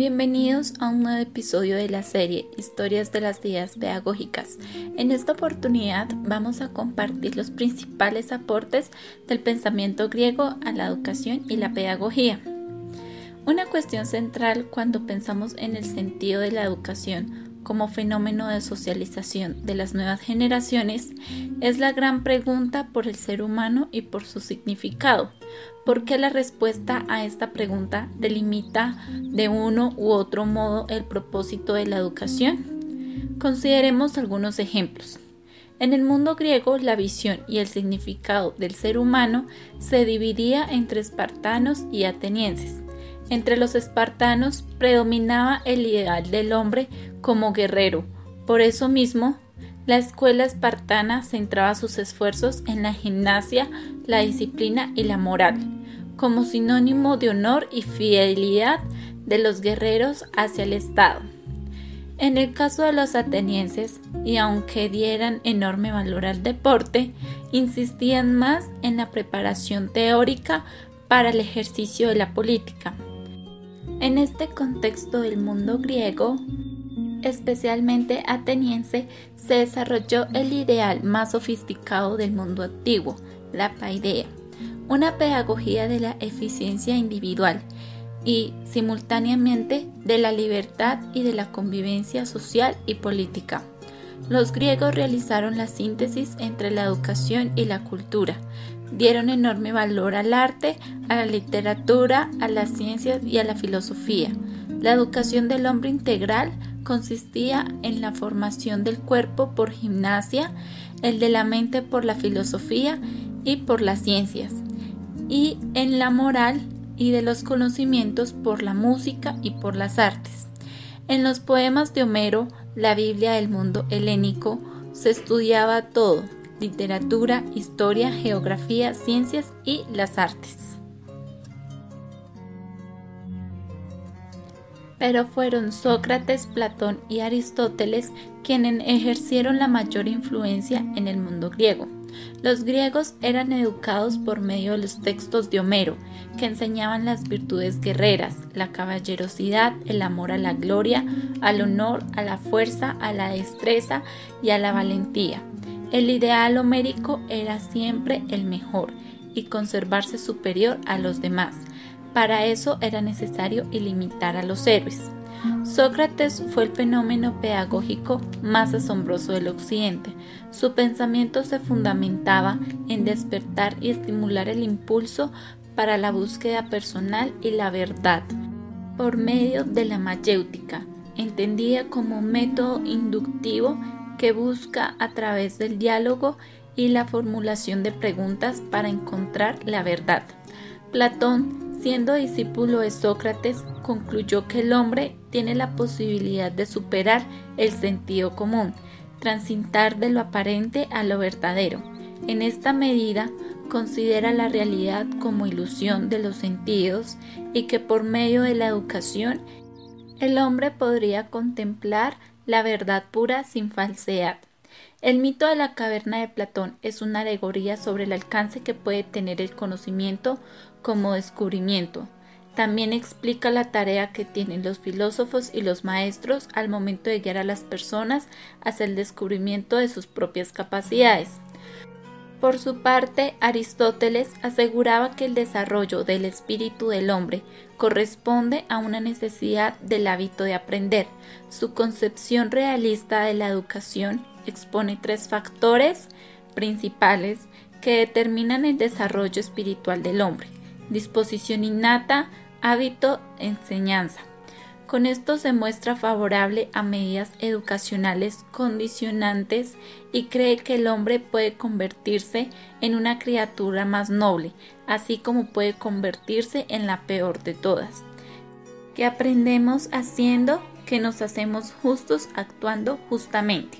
Bienvenidos a un nuevo episodio de la serie Historias de las Ideas Pedagógicas. En esta oportunidad vamos a compartir los principales aportes del pensamiento griego a la educación y la pedagogía. Una cuestión central cuando pensamos en el sentido de la educación como fenómeno de socialización de las nuevas generaciones es la gran pregunta por el ser humano y por su significado, porque la respuesta a esta pregunta delimita de uno u otro modo el propósito de la educación. Consideremos algunos ejemplos. En el mundo griego, la visión y el significado del ser humano se dividía entre espartanos y atenienses. Entre los espartanos predominaba el ideal del hombre como guerrero. Por eso mismo, la escuela espartana centraba sus esfuerzos en la gimnasia, la disciplina y la moral, como sinónimo de honor y fidelidad de los guerreros hacia el Estado. En el caso de los atenienses, y aunque dieran enorme valor al deporte, insistían más en la preparación teórica para el ejercicio de la política. En este contexto del mundo griego, especialmente ateniense, se desarrolló el ideal más sofisticado del mundo antiguo, la paideia, una pedagogía de la eficiencia individual y, simultáneamente, de la libertad y de la convivencia social y política. Los griegos realizaron la síntesis entre la educación y la cultura, dieron enorme valor al arte, a la literatura, a las ciencias y a la filosofía. La educación del hombre integral consistía en la formación del cuerpo por gimnasia, el de la mente por la filosofía y por las ciencias, y en la moral y de los conocimientos por la música y por las artes. En los poemas de Homero, la Biblia del mundo helénico, se estudiaba todo, literatura, historia, geografía, ciencias y las artes. pero fueron Sócrates, Platón y Aristóteles quienes ejercieron la mayor influencia en el mundo griego. Los griegos eran educados por medio de los textos de Homero, que enseñaban las virtudes guerreras, la caballerosidad, el amor a la gloria, al honor, a la fuerza, a la destreza y a la valentía. El ideal homérico era siempre el mejor y conservarse superior a los demás, para eso era necesario ilimitar a los héroes. Sócrates fue el fenómeno pedagógico más asombroso del occidente. Su pensamiento se fundamentaba en despertar y estimular el impulso para la búsqueda personal y la verdad por medio de la mayéutica, entendida como método inductivo que busca a través del diálogo y la formulación de preguntas para encontrar la verdad. Platón Siendo discípulo de Sócrates, concluyó que el hombre tiene la posibilidad de superar el sentido común, transitar de lo aparente a lo verdadero. En esta medida, considera la realidad como ilusión de los sentidos y que por medio de la educación el hombre podría contemplar la verdad pura sin falsedad. El mito de la caverna de Platón es una alegoría sobre el alcance que puede tener el conocimiento como descubrimiento. También explica la tarea que tienen los filósofos y los maestros al momento de guiar a las personas hacia el descubrimiento de sus propias capacidades. Por su parte, Aristóteles aseguraba que el desarrollo del espíritu del hombre corresponde a una necesidad del hábito de aprender. Su concepción realista de la educación expone tres factores principales que determinan el desarrollo espiritual del hombre disposición innata, hábito, enseñanza. Con esto se muestra favorable a medidas educacionales condicionantes y cree que el hombre puede convertirse en una criatura más noble, así como puede convertirse en la peor de todas. Que aprendemos haciendo que nos hacemos justos actuando justamente.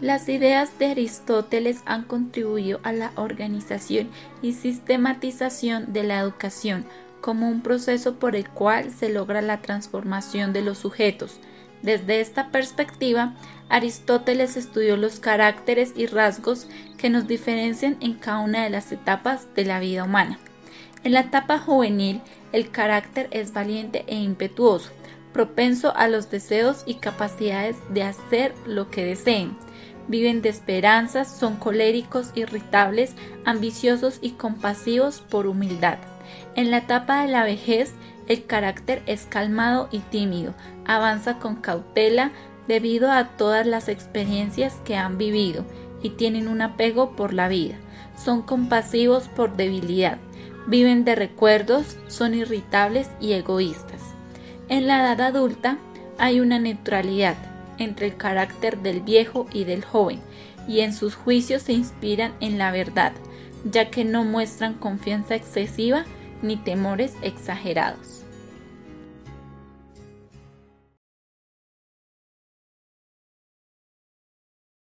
Las ideas de Aristóteles han contribuido a la organización y sistematización de la educación como un proceso por el cual se logra la transformación de los sujetos. Desde esta perspectiva, Aristóteles estudió los caracteres y rasgos que nos diferencian en cada una de las etapas de la vida humana. En la etapa juvenil, el carácter es valiente e impetuoso, propenso a los deseos y capacidades de hacer lo que deseen. Viven de esperanzas, son coléricos, irritables, ambiciosos y compasivos por humildad. En la etapa de la vejez, el carácter es calmado y tímido, avanza con cautela debido a todas las experiencias que han vivido y tienen un apego por la vida. Son compasivos por debilidad, viven de recuerdos, son irritables y egoístas. En la edad adulta hay una neutralidad entre el carácter del viejo y del joven, y en sus juicios se inspiran en la verdad, ya que no muestran confianza excesiva ni temores exagerados.